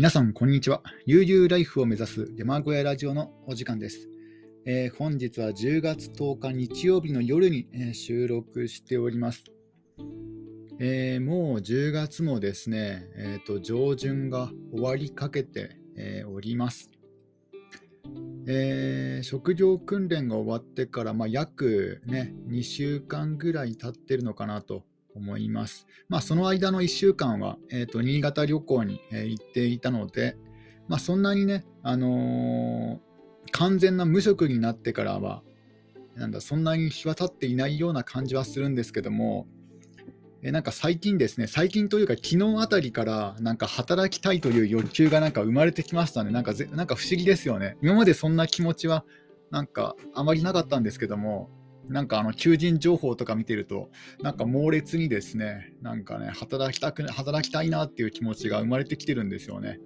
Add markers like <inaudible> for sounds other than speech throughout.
皆さん、こんにちは。悠々ライフを目指す山小屋ラジオのお時間です。えー、本日は10月10日日曜日の夜に、え、収録しております。えー、もう10月もですね、えーと、上旬が終わりかけて、えおります。え職業訓練が終わってから、まあ、約、ね、2週間ぐらい経ってるのかなと思います。まあ、その間の1週間は、えーと、新潟旅行に、えー、行っていたので、まあ、そんなにね、あのー、完全な無職になってからは、なんだそんなに日は経っていないような感じはするんですけども、えなんか最近ですね、最近というか、昨日あたりからなんか働きたいという欲求がなんか生まれてきましたね。なんかなんか不思議ですよね。今までそんな気持ちはなんかあまりなかったんですけども、なんかあの求人情報とか見てると、なんか猛烈にですね、なんかね、働きたく働きたいなっていう気持ちが生まれてきてるんですよね。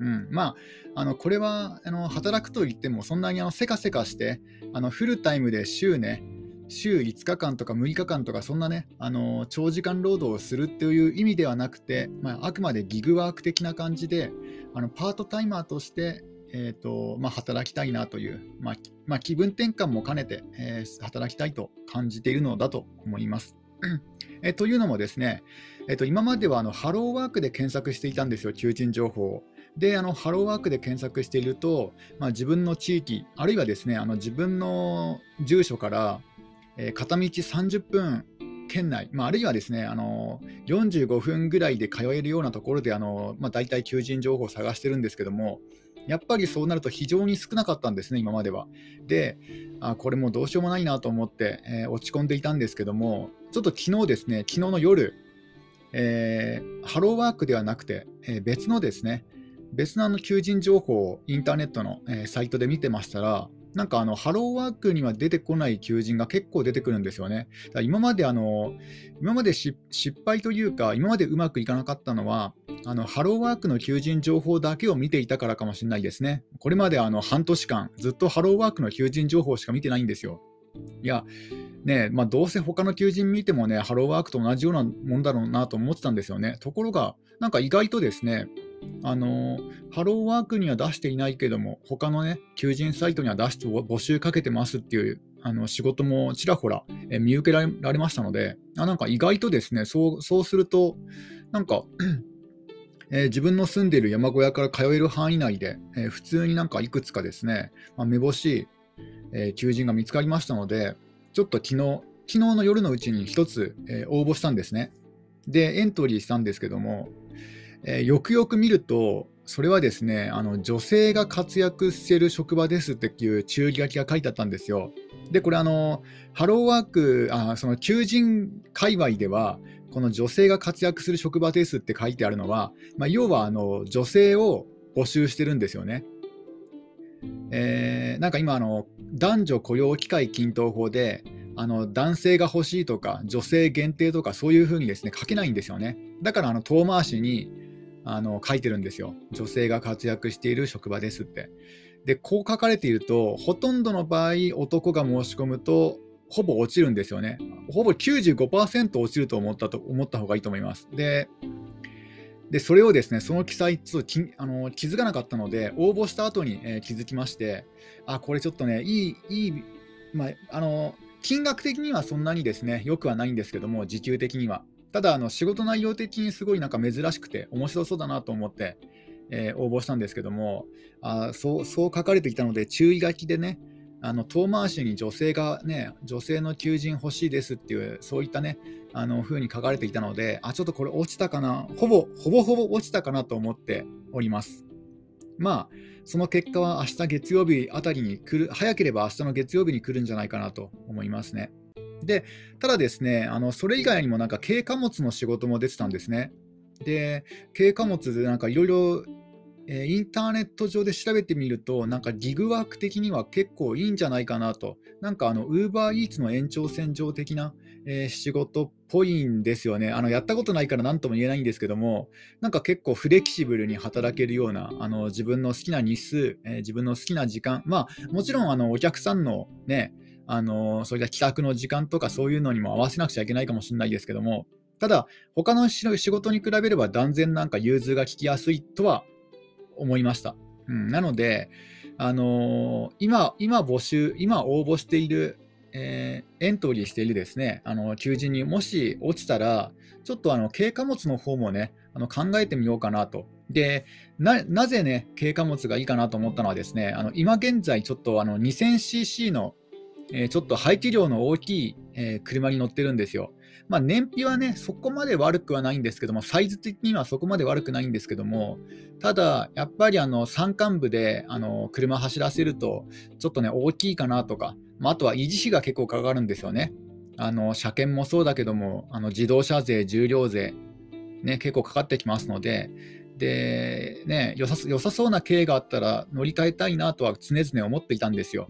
うん、まあ、あのこれはあの働くといっても、そんなにあのせかせかして、あのフルタイムで週ね、週5日間とか6日間とか、そんなね、あの長時間労働をするっていう意味ではなくて、まあ、あくまでギグワーク的な感じで、あのパートタイマーとしてえーとまあ、働きたいなという、まあまあ、気分転換も兼ねて、えー、働きたいと感じているのだと思います。<coughs> え、というのもですね、えーと、今まではあのハローワークで検索していたんですよ、求人情報を。で、あのハローワークで検索していると、まあ、自分の地域、あるいはですね、あの自分の住所から、えー、片道30分県内、まあ、あるいはですねあの45分ぐらいで通えるようなところであの、まあ、大体求人情報を探してるんですけども、やっぱりそうなると非常に少なかったんですね、今までは。で、あこれもうどうしようもないなと思って、えー、落ち込んでいたんですけども、ちょっと昨日ですね、昨日の夜、えー、ハローワークではなくて、えー、別のですね、別のあの求人情報をインターネットの、えサイトで見てましたら、なんかあのハローワークには出てこない求人が結構出てくるんですよね。だから今まであの今まで失敗というか、今までうまくいかなかったのは、あのハローワークの求人情報だけを見ていたからかもしれないですね。これまであの半年間、ずっとハローワークの求人情報しか見てないんですよ。いや、ねまあ、どうせ他の求人見てもね、ハローワークと同じようなもんだろうなと思ってたんですよね。ところが、なんか意外とですね、あのハローワークには出していないけども、他のね、求人サイトには出して募集かけてますっていうあの仕事もちらほら、え見受けられましたので、あなんか意外とですね、そうそうすると、なんか <clears throat> えー、自分の住んでいる山小屋から通える範囲内で、えー、普通になんかいくつかですね、まあ、めぼしい、えー、求人が見つかりましたので、ちょっと昨日、昨日の夜のうちに1つ、え応募したんですね。で、エントリーしたんですけども、えよくよく見ると、それはですね、あの女性が活躍してる職場ですっていう注意書きが書いてあったんですよ。で、これあの、ハローワーク、あその求人界隈では、この女性が活躍する職場ですって書いてあるのは、まあ、要はあの女性を募集してるんですよね。えー、なんか今あの、男女雇用機会均等法で、あの男性が欲しいとか、女性限定とか、そういうふうにですね書けないんですよね。だからあの遠回しにあの書いてるんですよ。女性が活躍している職場ですって。で、こう書かれていると、ほとんどの場合、男が申し込むと、ほぼ落ちるんですよね。ほぼ95%落ちると思ったと思った方がいいと思います。で、でそれをですね、その記載つきあの気づかなかったので、応募した後に、えー、気づきまして、あ、これちょっとね、いい、いい、まあ、あの、金額的にはそんなにですね、良くはないんですけども、時給的には。ただ、あの仕事内容的にすごいなんか珍しくて、面白そうだなと思って、えー、応募したんですけどもあそう、そう書かれていたので、注意書きでね、あの遠回しに女性がね、女性の求人欲しいですっていう、そういったね、あの風に書かれていたので、あ、ちょっとこれ落ちたかな、ほぼ、ほぼほぼ落ちたかなと思っております。まあ、その結果は明日月曜日あたりに来る、早ければ明日の月曜日に来るんじゃないかなと思いますね。で、ただですね、あのそれ以外にもなんか軽貨物の仕事も出てたんですね。で、軽貨物でなんかいろいろインターネット上で調べてみると、なんかギグワーク的には結構いいんじゃないかなと。なんかあの、ウーバーイーツの延長線上的な、えー、仕事っぽいんですよね。あの、やったことないから何とも言えないんですけども、なんか結構フレキシブルに働けるような、あの、自分の好きな日数、えー、自分の好きな時間、まあ、もちろんあの、お客さんのね、あの、そういった企画の時間とかそういうのにも合わせなくちゃいけないかもしれないですけども、ただ、他の仕事に比べれば断然なんか融通が利きやすいとは思いました。うん、なので、あのー、今、今募集、今応募している、えー、エントリーしているですね、あの求人にもし落ちたら、ちょっとあの軽貨物の方もね、あの考えてみようかなと。でな、なぜね、軽貨物がいいかなと思ったのはですね、あの今現在ちょっとあの 2000cc の、え、ちょっと排気量の大きい、え、車に乗ってるんですよ。まあ、燃費はね、そこまで悪くはないんですけども、サイズ的にはそこまで悪くないんですけども、ただ、やっぱりあの山間部であの車走らせると、ちょっとね、大きいかなとか、まあ、あとは維持費が結構かかるんですよね。あの車検もそうだけども、あの自動車税、重量税、ね、結構かかってきますので、でね、良さ良さそうな経営があったら乗り換えたいなとは常々思っていたんですよ。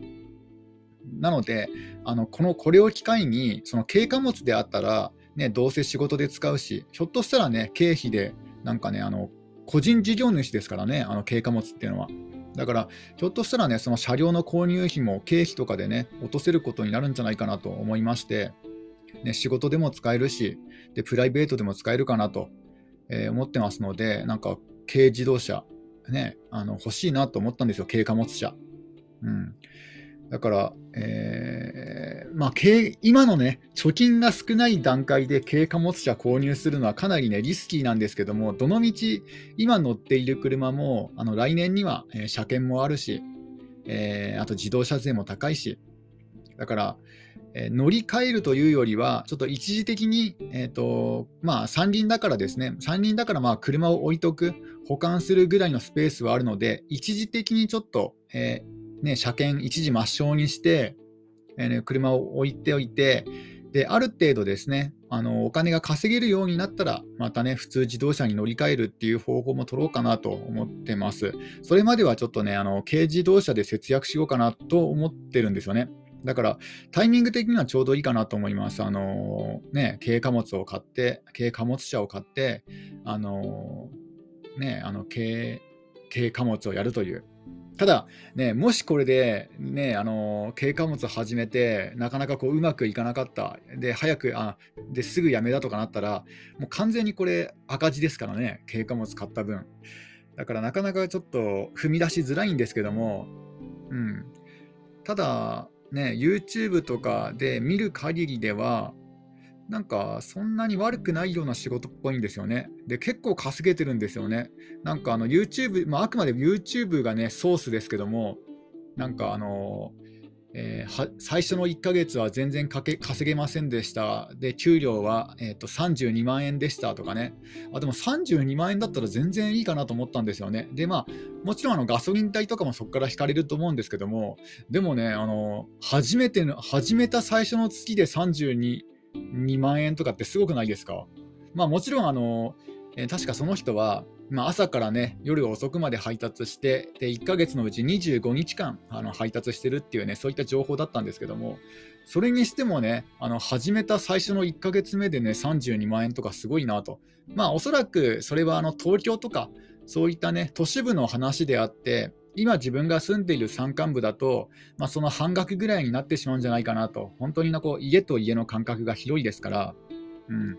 なので、あのこのこれを機会に、その軽貨物であったら、ね、どうせ仕事で使うし、ひょっとしたらね、経費で、なんかね、あの個人事業主ですからね、あの軽貨物っていうのは。だから、ひょっとしたらね、その車両の購入費も経費とかでね、落とせることになるんじゃないかなと思いまして、ね、仕事でも使えるしで、プライベートでも使えるかなと、えー、思ってますので、なんか軽自動車、ね、あの欲しいなと思ったんですよ、軽貨物車。うん、だから、えー、まあ、今のね、貯金が少ない段階で軽貨物車購入するのはかなりね、リスキーなんですけども、どのみち、今乗っている車も、あの来年には、えー、車検もあるし、えー、あと自動車税も高いし、だから、え乗り換えるというよりは、ちょっと一時的に、えーとまあ、三輪だからですね、三輪だからまあ車を置いとく、保管するぐらいのスペースはあるので、一時的にちょっと、えーね、車検一時抹消にして、えーね、車を置いておいて、である程度ですねあのお金が稼げるようになったら、またね、普通自動車に乗り換えるっていう方法も取ろうかなと思ってます。それまではちょっとね、あの軽自動車で節約しようかなと思ってるんですよね。だから、タイミング的にはちょうどいいかなと思います。あのね、軽貨物を買って、軽貨物車を買って、あのね、あの軽軽貨物をやるというただ、ね、もしこれで、ね、あの軽貨物始めて、なかなかこううまくいかなかった、で早くあですぐやめだとかなったら、もう完全にこれ赤字ですからね、軽貨物買った分。だからなかなかちょっと踏み出しづらいんですけども、うん、ただ、ね、YouTube とかで見る限りでは、なんかそんなに悪くないような仕事っぽいんですよね。で、結構稼げてるんですよね。なんかあの YouTube、まあ、あくまで YouTube がね、ソースですけども、なんかあの、えー、最初の1ヶ月は全然稼げませんでした。で、給料は、えーと、32万円でしたとかね。あ、でも32万円だったら全然いいかなと思ったんですよね。で、まあ、もちろんあのガソリン代とかもそこから引かれると思うんですけども、でもね、あの、初めての、始めた最初の月で32、2万円とかってすごくないですか？まあもちろんあの、えー、確かその人は、まあ、朝からね夜遅くまで配達してで1ヶ月のうち25日間あの配達してるっていうねそういった情報だったんですけどもそれにしてもねあの始めた最初の1ヶ月目でね32万円とかすごいなと。まあおそらくそれはあの東京とかそういったね都市部の話であって今自分が住んでいる山間部だと、まあ、その半額ぐらいになってしまうんじゃないかなと、本当になこう家と家の間隔が広いですから、うん。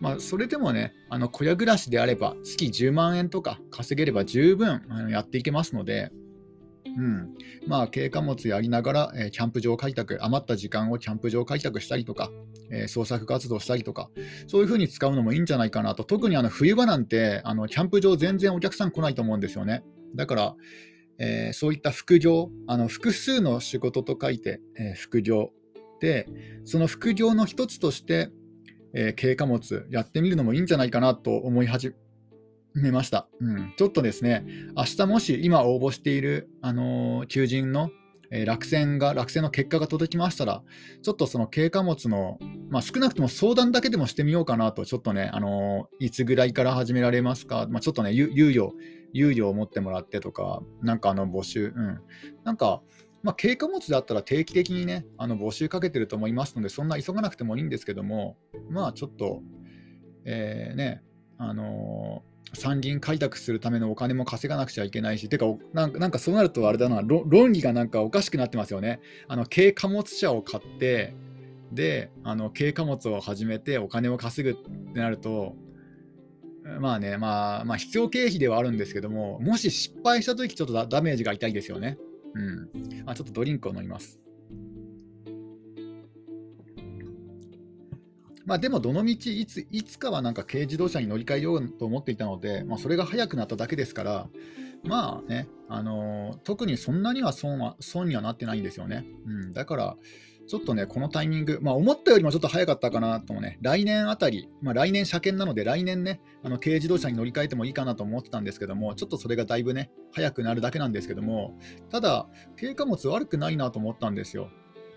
まあ、それでもね、あの小屋暮らしであれば、月10万円とか稼げれば十分やっていけますので、うん。まあ、軽貨物やりながら、キャンプ場開拓、余った時間をキャンプ場開拓したりとか、創作活動したりとか、そういうふうに使うのもいいんじゃないかなと、特にあの冬場なんてあのキャンプ場全然お客さん来ないと思うんですよね。だから、えー、そういった副業、あの複数の仕事と書いて、えー、副業で、その副業の一つとして、えー、軽貨物やってみるのもいいんじゃないかなと思い始めました。うん、ちょっとですね、明日もし今応募している、あのー、求人の、えー、落選が、落選の結果が届きましたら、ちょっとその軽貨物の、まあ、少なくとも相談だけでもしてみようかなと、ちょっとね、あのー、いつぐらいから始められますか、まあ、ちょっとね、猶予猶予を持ってもらってとか、なんかあの募集、うん。なんか、まあ、軽貨物だったら定期的にね、あの募集かけてると思いますので、そんな急がなくてもいいんですけども、まあちょっと、えー、ね、あのー、参議院開拓するためのお金も稼がなくちゃいけないし、てか、なんかそうなるとあれだな、論理がなんかおかしくなってますよね。あの軽貨物車を買って、で、あの軽貨物を始めてお金を稼ぐってなると、まあね、まあ、まあ、必要経費ではあるんですけども、もし失敗したとき、ちょっとダメージが痛いですよね。うん。あ、ちょっとドリンクを飲みます。まあ、でも、どのみちいついつかはなんか軽自動車に乗り換えようと思っていたので、まあ、それが早くなっただけですから、まあね、あのー、特にそんなには損は損にはなってないんですよね。うん、だから、ちょっとね、このタイミング、まあ、思ったよりもちょっと早かったかなともね、来年あたり、まあ、来年車検なので、来年ね、あの軽自動車に乗り換えてもいいかなと思ってたんですけども、ちょっとそれがだいぶね、早くなるだけなんですけども、ただ、軽貨物悪くないなと思ったんですよ。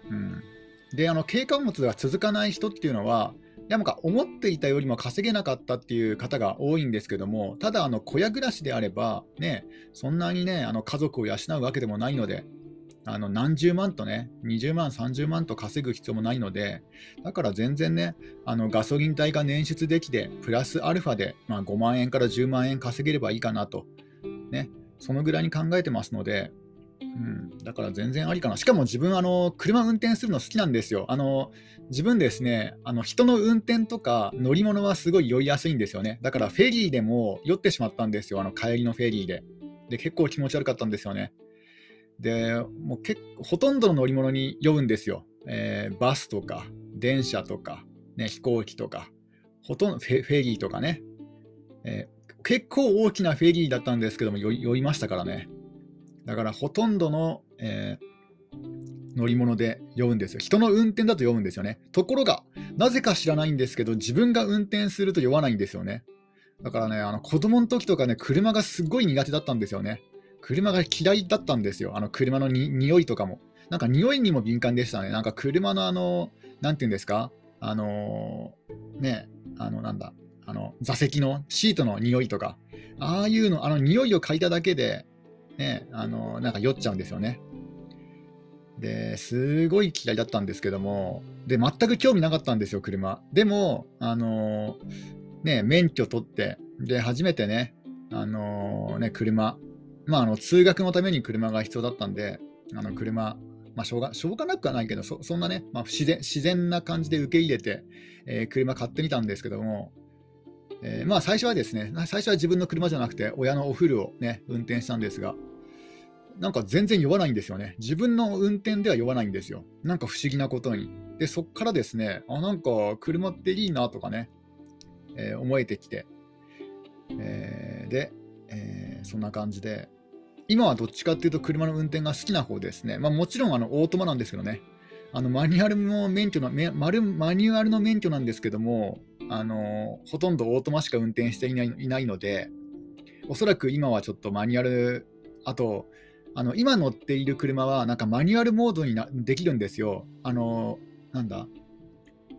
うん、で、あの軽貨物が続かない人っていうのは、なんか思っていたよりも稼げなかったっていう方が多いんですけども、ただ、あの小屋暮らしであれば、ね、そんなにね、あの家族を養うわけでもないので、あの何十万とね、20万、30万と稼ぐ必要もないので、だから全然ね、あのガソリン代が捻出できて、プラスアルファで、まあ、5万円から10万円稼げればいいかなと、ね、そのぐらいに考えてますので、うん、だから全然ありかな。しかも自分、あの車運転するの好きなんですよ。あの自分ですね、あの人の運転とか乗り物はすごい酔いやすいんですよね。だからフェリーでも酔ってしまったんですよ、あの帰りのフェリーで。で、結構気持ち悪かったんですよね。で、もう結構ほとんどの乗り物に酔うんですよ。えー、バスとか、電車とか、ね、飛行機とか、ほとんどフェリーとかね、えー、結構大きなフェリーだったんですけども酔いましたからね。だからほとんどの、えー、乗り物で酔うんですよ。人の運転だと酔うんですよね。ところが、なぜか知らないんですけど、自分が運転すると酔わないんですよね。だからね、あの子供の時とかね、車がすごい苦手だったんですよね。車が嫌いだったんですよ。あの車のに匂いとかも。なんか匂いにも敏感でしたね。なんか車のあの、なんていうんですか？あのー、ね、あの、なんだ、あの、座席のシートの匂いとか、ああいうの、あの匂いを嗅いだだけで、ね、あの、なんか酔っちゃうんですよね。で、すごい嫌いだったんですけども、で、全く興味なかったんですよ、車。でも、あのね、免許取って、で、初めてね、あのね、車、まあ、あの通学のために車が必要だったんで、あの車、まあ、しょうがしょうがなくはないけど、そそんなね、まあ、自然自然な感じで受け入れて、えー、車買ってみたんですけども、えー、まあ最初はですね、最初は自分の車じゃなくて、親のお風呂をね、運転したんですが、なんか全然酔わないんですよね。自分の運転では酔わないんですよ。なんか不思議なことに。で、そっからですね、あ、なんか車っていいなとかね、えー、思えてきて、えー、で、えー、そんな感じで、今はどっちかっていうと車の運転が好きな方ですね。まあ、もちろんあのオートマなんですけどね。あのマニュアルの免許のママニュアルの免許なんですけども、あのほとんどオートマしか運転していないいないので、おそらく今はちょっとマニュアル、あと、あの今乗っている車はなんかマニュアルモードになできるんですよ。あのなんだ、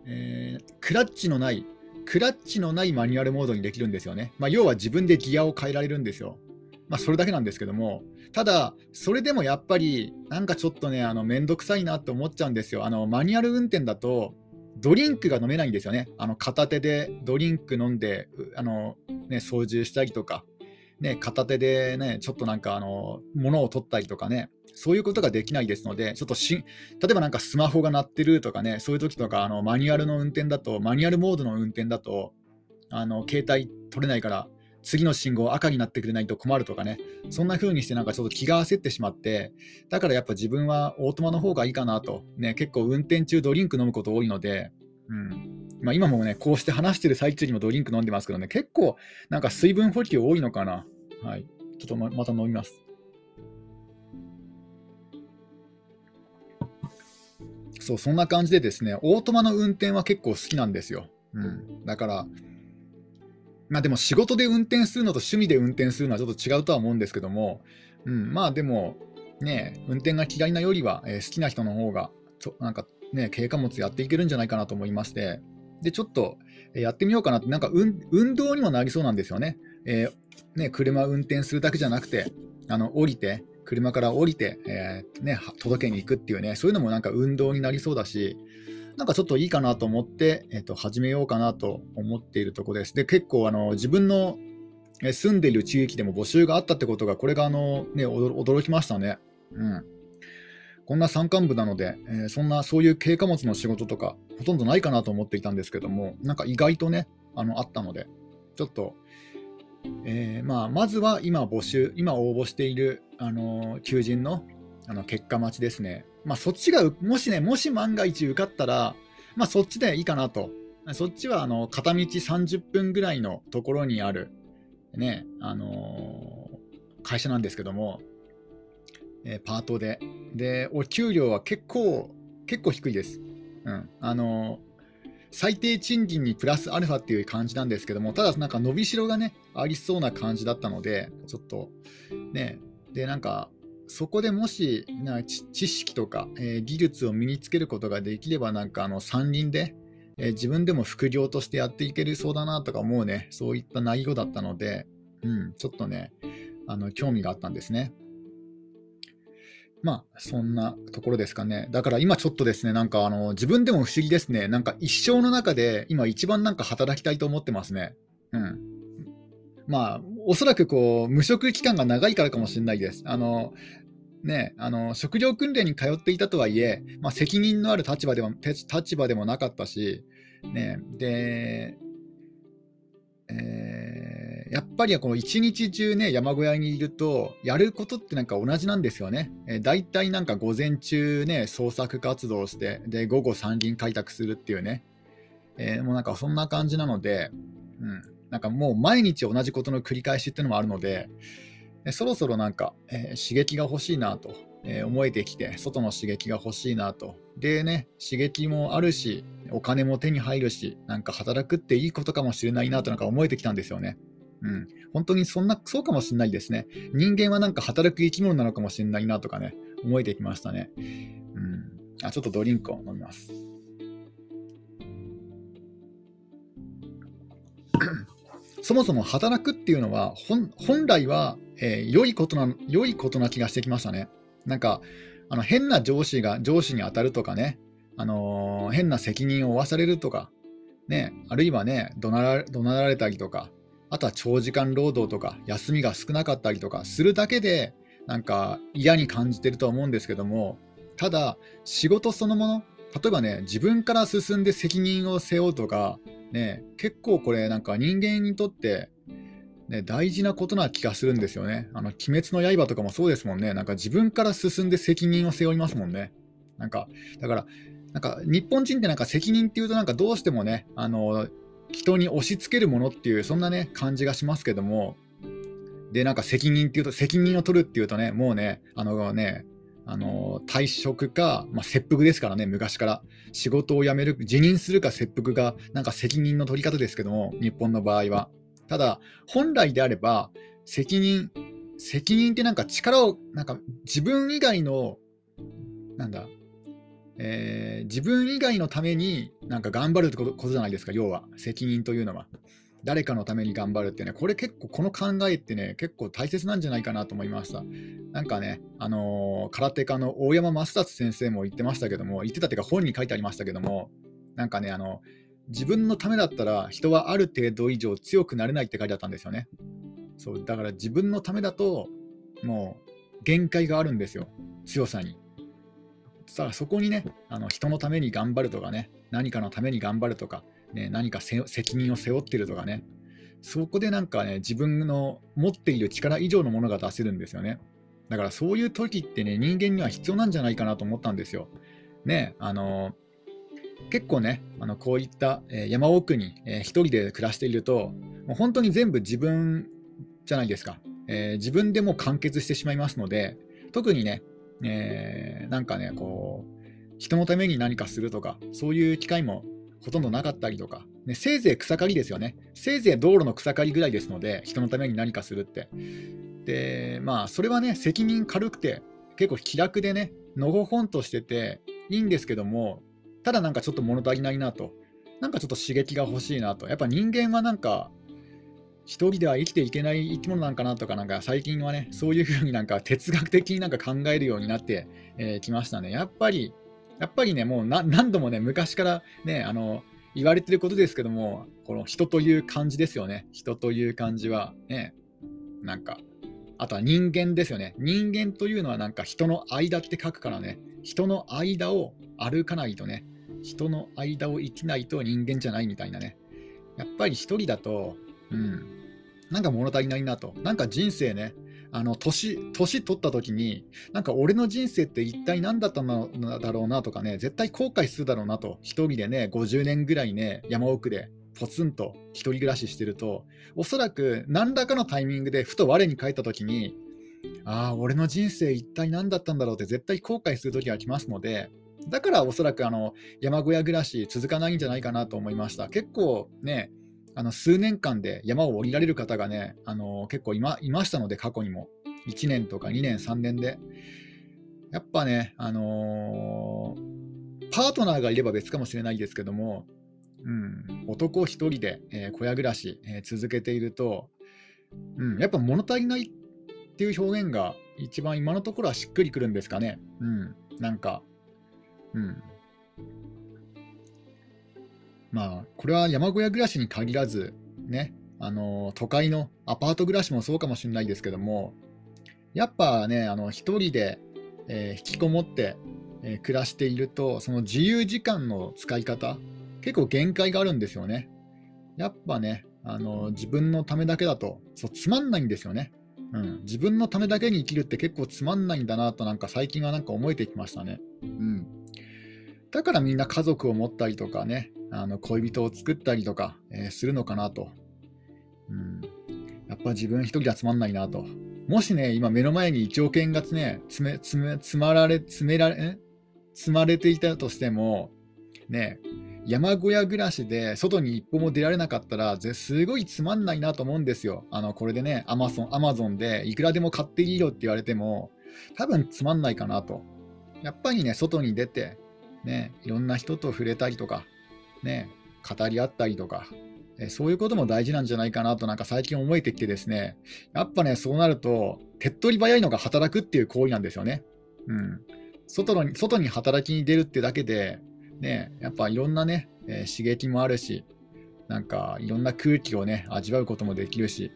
えー、クラッチのない、クラッチのないマニュアルモードにできるんですよね。まあ、要は自分でギアを変えられるんですよ。まあ、それだけなんですけども、ただ、それでもやっぱり、なんかちょっとね、あの、めんどくさいなって思っちゃうんですよ。あの、マニュアル運転だと、ドリンクが飲めないんですよね。あの、片手でドリンク飲んで、あの、ね、操縦したりとか、ね、片手でね、ちょっとなんか、あの、物を取ったりとかね、そういうことができないですので、ちょっとし例えばなんかスマホが鳴ってるとかね、そういう時とか、あの、マニュアルの運転だと、マニュアルモードの運転だと、あの、携帯取れないから、次の信号赤になってくれないと困るとかね、そんな風にしてなんかちょっと気が焦ってしまって、だからやっぱ自分はオートマの方がいいかなと、ね、結構運転中ドリンク飲むこと多いので、うんまあ、今もね、こうして話してる最中にもドリンク飲んでますけどね、結構なんか水分補給多いのかな。はい。ちょっとまた飲みます。そう、そんな感じでですね、オートマの運転は結構好きなんですよ。うん。だから、まあでも仕事で運転するのと趣味で運転するのはちょっと違うとは思うんですけども、うん、まあでも、ね、運転が嫌いなよりは、えー、好きな人の方が、ちょなんかね、軽貨物やっていけるんじゃないかなと思いまして、で、ちょっとやってみようかなって、なんか運動にもなりそうなんですよね。えー、ね、車運転するだけじゃなくて、あの降りて、車から降りて、えー、ね、届けに行くっていうね、そういうのもなんか運動になりそうだし、なんかちょっといいかなと思って、えっと、始めようかなと思っているところです。で、結構あの自分の住んでいる地域でも募集があったってことが、これがあの、ね、驚きましたね。うん。こんな山間部なので、えー、そんなそういう軽貨物の仕事とかほとんどないかなと思っていたんですけども、なんか意外とね、あのあったので、ちょっと、えー、まあ、まずは今募集、今応募している、あの求人のあの結果待ちですね。まあ、そっちが、もしね、もし万が一受かったら、まあ、そっちでいいかなと。そっちはあの片道30分ぐらいのところにある、ね、あのー、会社なんですけども、えー、パートで。で、お給料は結構、結構低いです。うん。あのー、最低賃金にプラスアルファっていう感じなんですけども、ただなんか伸びしろがね、ありそうな感じだったので、ちょっと、ね、で、なんか、そこでもしな知識とか、えー、技術を身につけることができれば、なんかあの山林で、えー、自分でも副業としてやっていけるそうだなとか思うね、そういった内容だったので、うん、ちょっとね、あの興味があったんですね。まあ、そんなところですかね。だから今ちょっとですね、なんかあの自分でも不思議ですね。なんか一生の中で今一番なんか働きたいと思ってますね。うん。まあ、おそらくこう無職期間が長いからかもしれないです。あのね、あの職業訓練に通っていたとはいえ、まあ、責任のある立場でも立場でもなかったし、ね、で、えー、やっぱりこの一日中ね、山小屋にいると、やることってなんか同じなんですよね。えー、大体なんか午前中ね、創作活動して、で、午後山林開拓するっていうね、えー、もうなんかそんな感じなので、うん、なんかもう毎日同じことの繰り返しっていうのもあるので、そろそろなんか、えー、刺激が欲しいなと、えー、思えてきて、外の刺激が欲しいなと。でね、刺激もあるし、お金も手に入るし、なんか働くっていいことかもしれないなとなんか思えてきたんですよね。うん、本当にそんな、そうかもしれないですね。人間はなんか働く生き物なのかもしれないなとかね、思えてきましたね。うん、あちょっとドリンクを飲みます。そもそも働くっていうのは本来は、えー、良いことな良いことな気がしてきましたね。なんかあの変な上司が上司に当たるとかね、あのー、変な責任を負わされるとか、ね、あるいはね怒鳴ら怒鳴られたりとか、あとは長時間労働とか。休みが少なかったりとか。するだけでなんか嫌に感じてるとは思うんですけども。ただ仕事そのもの。例えばね自分から進んで責任を背負うとか。ね、結構これなんか人間にとって、ね、大事なことな気がするんですよね。あの、鬼滅の刃とかもそうですもんね。なんか自分から進んで責任を背負いますもんね。なんか、だから、なんか日本人ってなんか責任っていうとなんかどうしてもね、あの、人に押し付けるものっていう、そんなね、感じがしますけども、で、なんか責任っていうと、責任を取るっていうとね、もうね、あのね、あの退職か、まあ、切腹ですからね、昔から。仕事を辞める、辞任するか切腹が、なんか責任の取り方ですけども、日本の場合は。ただ、本来であれば、責任、責任ってなんか力を、なんか自分以外の、なんだ、えー、自分以外のためになんか頑張るってことじゃないですか、要は、責任というのは。誰かのために頑張るってね、これ結構、この考えってね、結構大切なんじゃないかなと思いました。なんかね、あのー、空手家の大山正達先生も言ってましたけども、言ってたっていうか本に書いてありましたけども、なんかね、あの、自分のためだったら人はある程度以上強くなれないって書いてあったんですよね。そう、だから自分のためだと、もう限界があるんですよ、強さに。さあそこにね、あの人のために頑張るとかね、何かのために頑張るとか、ね、何か責任を背負ってるとかね、そこでなんかね、自分の持っている力以上のものが出せるんですよね。だからそういう時ってね、人間には必要なんじゃないかなと思ったんですよ。ね、あの結構ね、あのこういった、えー、山奥に、えー、一人で暮らしていると、もう本当に全部自分じゃないですか。えー、自分でも完結してしまいますので、特にね、えー、なんかね、こう、人のために何かするとか、そういう機会もほとんどなかったりとか、ね、せいぜい草刈りですよね。せいぜい道路の草刈りぐらいですので、人のために何かするって。で、まあ、それはね、責任軽くて、結構気楽でね、のほほんとしてていいんですけども、ただなんかちょっと物足りないなと。なんかちょっと刺激が欲しいなと。やっぱ人間はなんか、一人では生きていけない生き物なんかなとか、なんか最近はね、そういうふうになんか哲学的になんか考えるようになってき、えー、ましたね。やっぱり、やっぱりね、もう何度もね、昔からね、あの、言われてることですけども、この人という感じですよね。人という感じは、ね、なんか、あとは人間ですよね。人間というのはなんか人の間って書くからね、人の間を歩かないとね、人の間を生きないと人間じゃないみたいなね。やっぱり一人だと、うん。なんか物足りないなと。なんか人生ね、あの年年取った時に、なんか俺の人生って一体何だったのだろうなとかね、絶対後悔するだろうなと、一人でね、50年ぐらいね、山奥でポツンと一人暮らししてると、おそらく何らかのタイミングでふと我に返った時に、ああ、俺の人生一体何だったんだろうって絶対後悔する時が来ますので、だからおそらくあの山小屋暮らし続かないんじゃないかなと思いました。結構ね、あの数年間で山を降りられる方がね、あの結構いまいましたので、過去にも。1年とか2年、3年で。やっぱね、あのー、パートナーがいれば別かもしれないですけども、うん、男一人で、えー、小屋暮らし、えー、続けていると、うん、やっぱ物足りないっていう表現が一番今のところはしっくりくるんですかね。うん、なんか、うん。まあ、これは山小屋暮らしに限らず、ね、あの都会のアパート暮らしもそうかもしれないですけども、やっぱね、あの一人で、えー、引きこもって、えー、暮らしていると、その自由時間の使い方、結構限界があるんですよね。やっぱね、あの自分のためだけだとそうつまんないんですよね、うん。自分のためだけに生きるって結構つまんないんだなとなんか最近はなんか思えてきましたね。うん、だからみんな家族を持ったりとかね、あの恋人を作ったりとか、えー、するのかなと。うん、やっぱ自分一人じゃつまんないなと。もしね、今目の前に1億円がね、詰め、詰め、詰まられ、詰められ、積まれていたとしても、ね、山小屋暮らしで外に一歩も出られなかったら、すごいつまんないなと思うんですよ。あの、これでね、アマゾン、アマゾンでいくらでも買っていいよって言われても、多分つまんないかなと。やっぱりね、外に出て、ね、いろんな人と触れたりとか、ね、語り合ったりとか、そういうことも大事なんじゃないかなとなんか最近思えてきてですね、やっぱね、そうなると、手っ取り早いのが働くっていう行為なんですよね。うん。外の外に働きに出るってだけで、ね、やっぱいろんなね、えー、刺激もあるし、なんかいろんな空気をね、味わうこともできるし、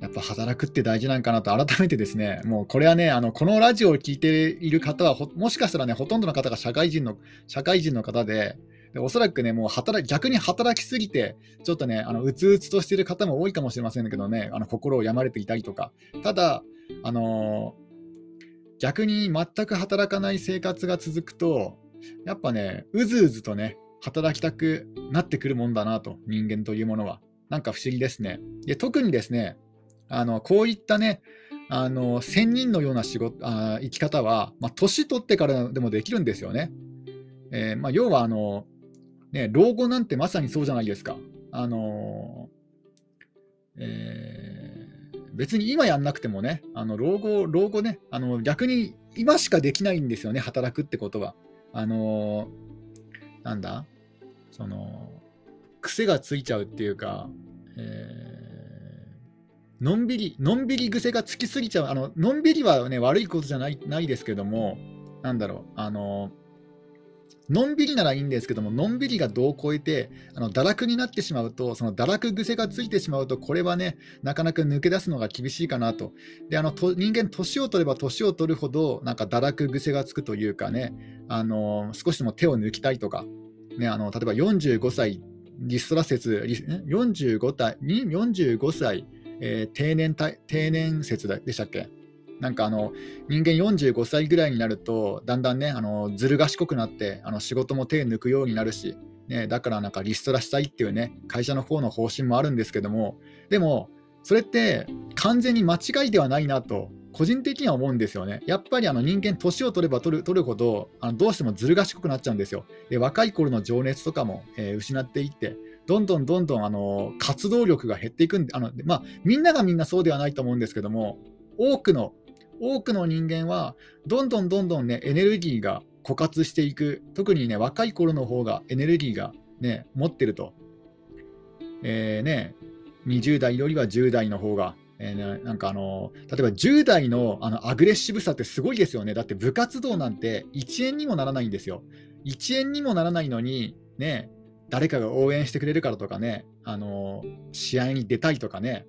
やっぱ働くって大事なんかなと改めてですね、もうこれはね、あのこのラジオを聴いている方はもしかしたらね、ほとんどの方が社会人の社会人の方で、でおそらくね、もう働逆に働きすぎて、ちょっとね、あのうつうつとしてる方も多いかもしれませんけどね、あの心を病まれていたりとか、ただ、あのー、逆に全く働かない生活が続くと、やっぱね、うずうずとね、働きたくなってくるもんだなと、人間というものは。なんか不思議ですね。で特にですね、あのこういったね、あの仙人のような仕事あ生き方は、まあ、年取ってからでもできるんですよね。えー、まあ、要はあの、ね、老後なんてまさにそうじゃないですか。あのえー、別に今やんなくてもね、あの老後、老後ね、あの逆に今しかできないんですよね、働くってことは。あのー、なんだ？その、癖がついちゃうっていうか、えー、のんびり、のんびり癖がつきすぎちゃう。あの、のんびりはね、悪いことじゃないないですけども、なんだろう、あののんびりならいいんですけども、のんびりが度を超えて、あの堕落になってしまうと、その堕落癖がついてしまうと、これはね、なかなか抜け出すのが厳しいかなと。で、あのと人間、年を取れば年を取るほど、なんか堕落癖がつくというかね、あの少しでも手を抜きたいとか、ね、あの例えば45歳、リストラ説、45, 歳45歳、えー、定年定年説でしたっけ？なんかあの人間45歳ぐらいになるとだんだんねあのずる賢くなってあの仕事も手抜くようになるし、ね、だからなんかリストラしたいっていうね会社の方の方針もあるんですけどもでもそれって完全に間違いではないなと個人的には思うんですよね。やっぱりあの人間、年を取れば取る取るほどあのどうしてもずる賢くなっちゃうんですよ。で若い頃の情熱とかも、えー、失っていって、どんどんどんどんあの活動力が減っていくんであの、まあ、みんながみんなそうではないと思うんですけども、多くの多くの人間はどんどんどんどんねエネルギーが枯渇していく特にね若い頃の方がエネルギーがね持ってると、えー、ね20代よりは10代の方がえー、なんかあの例えば10代のあのアグレッシブさってすごいですよね。だって部活動なんて1円にもならないんですよ。1円にもならないのに、ね、誰かが応援してくれるからとかね、あの試合に出たいとかね、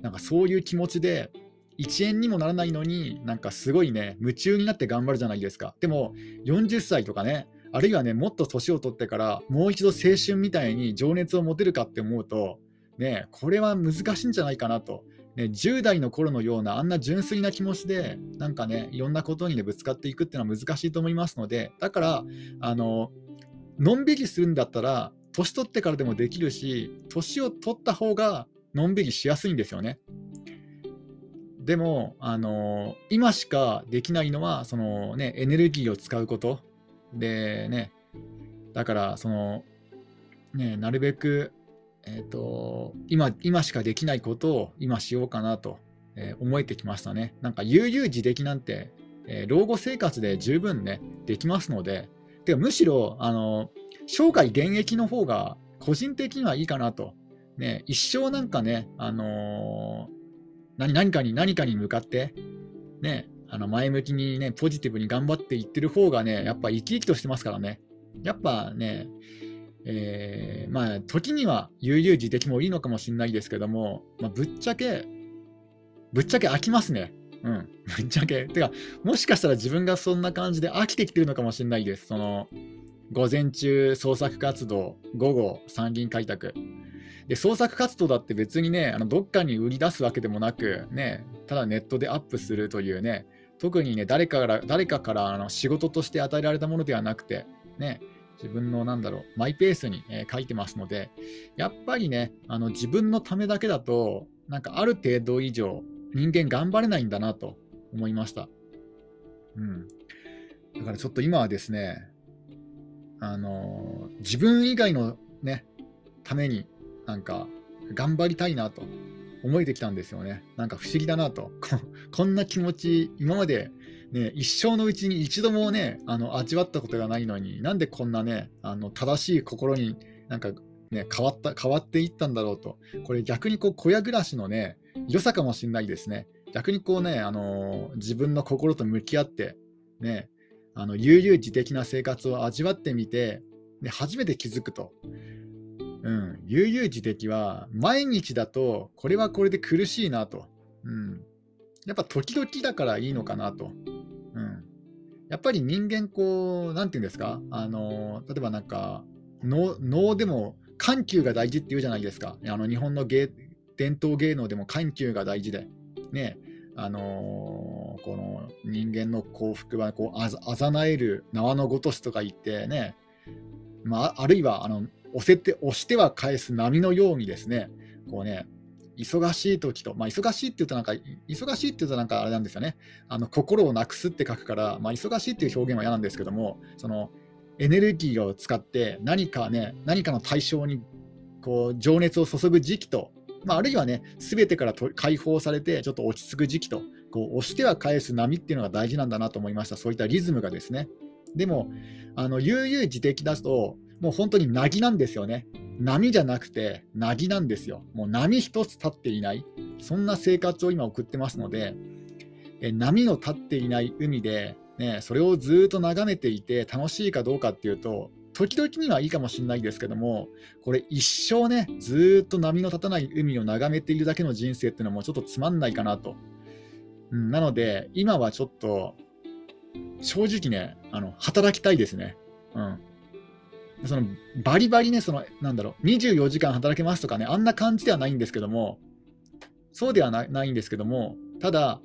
なんかそういう気持ちで1円にもならないのに、なんかすごいね、夢中になって頑張るじゃないですか。でも、40歳とかね、あるいはね、もっと年を取ってから、もう一度青春みたいに情熱を持てるかって思うと、ね、これは難しいんじゃないかなと。ね、10代の頃のようなあんな純粋な気持ちでなんかねいろんなことに、ね、ぶつかっていくっていうのは難しいと思いますのでだからあののんびりするんだったら年取ってからでもできるし年を取った方がのんびりしやすいんですよね。でも、あの今しかできないのはその、ね、エネルギーを使うことでねだからその、ね、なるべくえーと、今今しかできないことを今しようかなと、えー、思えてきましたね。なんか悠々自適なんて、え、老後生活で十分ね、できますので、てかむしろあの生涯現役の方が個人的にはいいかなと。ね、一生なんかね、あの、何かに何かに向かって、ね、あの前向きにね、ポジティブに頑張っていってる方がね、やっぱ生き生きとしてますからね。やっぱね、えー、まあ、時には悠々自適もいいのかもしれないですけども、まあ、ぶっちゃけ、ぶっちゃけ飽きますね。うん、<laughs> ぶっちゃけ。てか、もしかしたら自分がそんな感じで飽きてきてるのかもしれないです。その、午前中創作活動、午後参議院開拓。で、創作活動だって別にね、あのどっかに売り出すわけでもなく、ね、ただネットでアップするというね、特にね、誰かから誰かからあの仕事として与えられたものではなくて、ね、自分のなんだろう、マイペースに、えー、書いてますので、やっぱりね、あの自分のためだけだと、なんかある程度以上、人間頑張れないんだなと思いました。うん。だからちょっと今はですね、あの、自分以外のね、ためになんか頑張りたいなと思えてきたんですよね。なんか不思議だなと。こんな気持ち、今までね、一生のうちに一度もね、あの味わったことがないのに、なんでこんなね、あの正しい心になんかね、変わった変わっていったんだろうと、これ逆にこう小屋暮らしのね、良さかもしれないですね。逆にこうね、あのー、自分の心と向き合って、ね、あの悠々自適な生活を味わってみて、で初めて気づくと。うん、悠々自適は毎日だとこれはこれで苦しいなと。うん、やっぱ時々だからいいのかなと。うん、やっぱり人間こう、なんていうんですか、あの例えばなんか能、でも緩急が大事って言うじゃないですか。あの日本の芸伝統芸能でも緩急が大事で。ね、あのー、この人間の幸福はこうあざあざなえる縄のごとしとか言ってね、まあ、あるいはあの押せて押しては返す波のようにですね、こうね、忙しい時と、まあ、忙しいって言うとなんか、忙しいって言うとなんかあれなんですよね。あの心をなくすって書くから、まあ、忙しいっていう表現は嫌なんですけども、そのエネルギーを使って何かね、何かの対象にこう情熱を注ぐ時期と、まあ、あるいはね、すべてから解放されてちょっと落ち着く時期と、こう押しては返す波っていうのが大事なんだなと思いました。そういったリズムがですね。でも、あの悠々自適だと、もう本当になぎなんですよね。波じゃなくて、なぎなんですよ。もう波一つ立っていない。そんな生活を今送ってますので、え波の立っていない海で、ね、それをずっと眺めていて楽しいかどうかっていうと、時々にはいいかもしれないですけども、これ一生ね、ずっと波の立たない海を眺めているだけの人生っていうのもちょっとつまんないかなと。うん、なので、今はちょっと、正直ね、あの働きたいですね。うん。そのバリバリね、そのなんだろう、24時間働けますとかね、あんな感じではないんですけども、そうではないんですけども、ただ、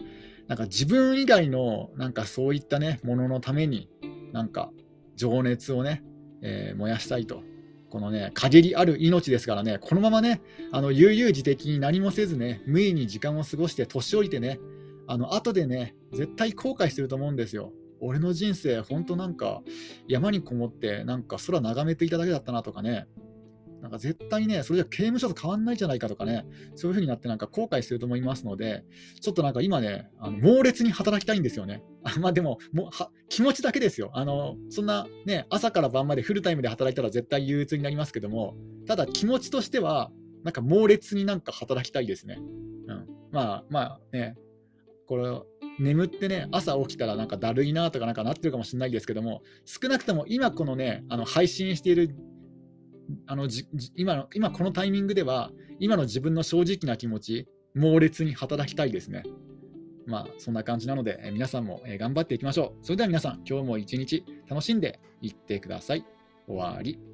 なんか自分以外のなんかそういったね、もののために、なんか情熱をね、えー、燃やしたいと。このね、限りある命ですからね、このままね、あの悠々自適に何もせずね、無意に時間を過ごして、年老いてね、あの後でね、絶対後悔すると思うんですよ。俺の人生、本当なんか山にこもってなんか空眺めていただけだったなとかね、なんか絶対ね、それじゃ刑務所と変わんないじゃないかとかね、そういう風になってなんか後悔すると思いますので、ちょっとなんか今ね、あの猛烈に働きたいんですよね。まあでももは、気持ちだけですよ。あの、そんなね、朝から晩までフルタイムで働いたら絶対憂鬱になりますけども、ただ気持ちとしては、なんか猛烈になんか働きたいですね。うん。まあまあね、これ眠ってね、朝起きたらなんかだるいなとかなんかなってるかもしれないですけども、少なくとも今このね、あの配信している、あのじ今の今このタイミングでは、今の自分の正直な気持ち、猛烈に働きたいですね。まあ、そんな感じなので、え皆さんも、え頑張っていきましょう。それでは皆さん、今日も一日楽しんでいってください。終わり。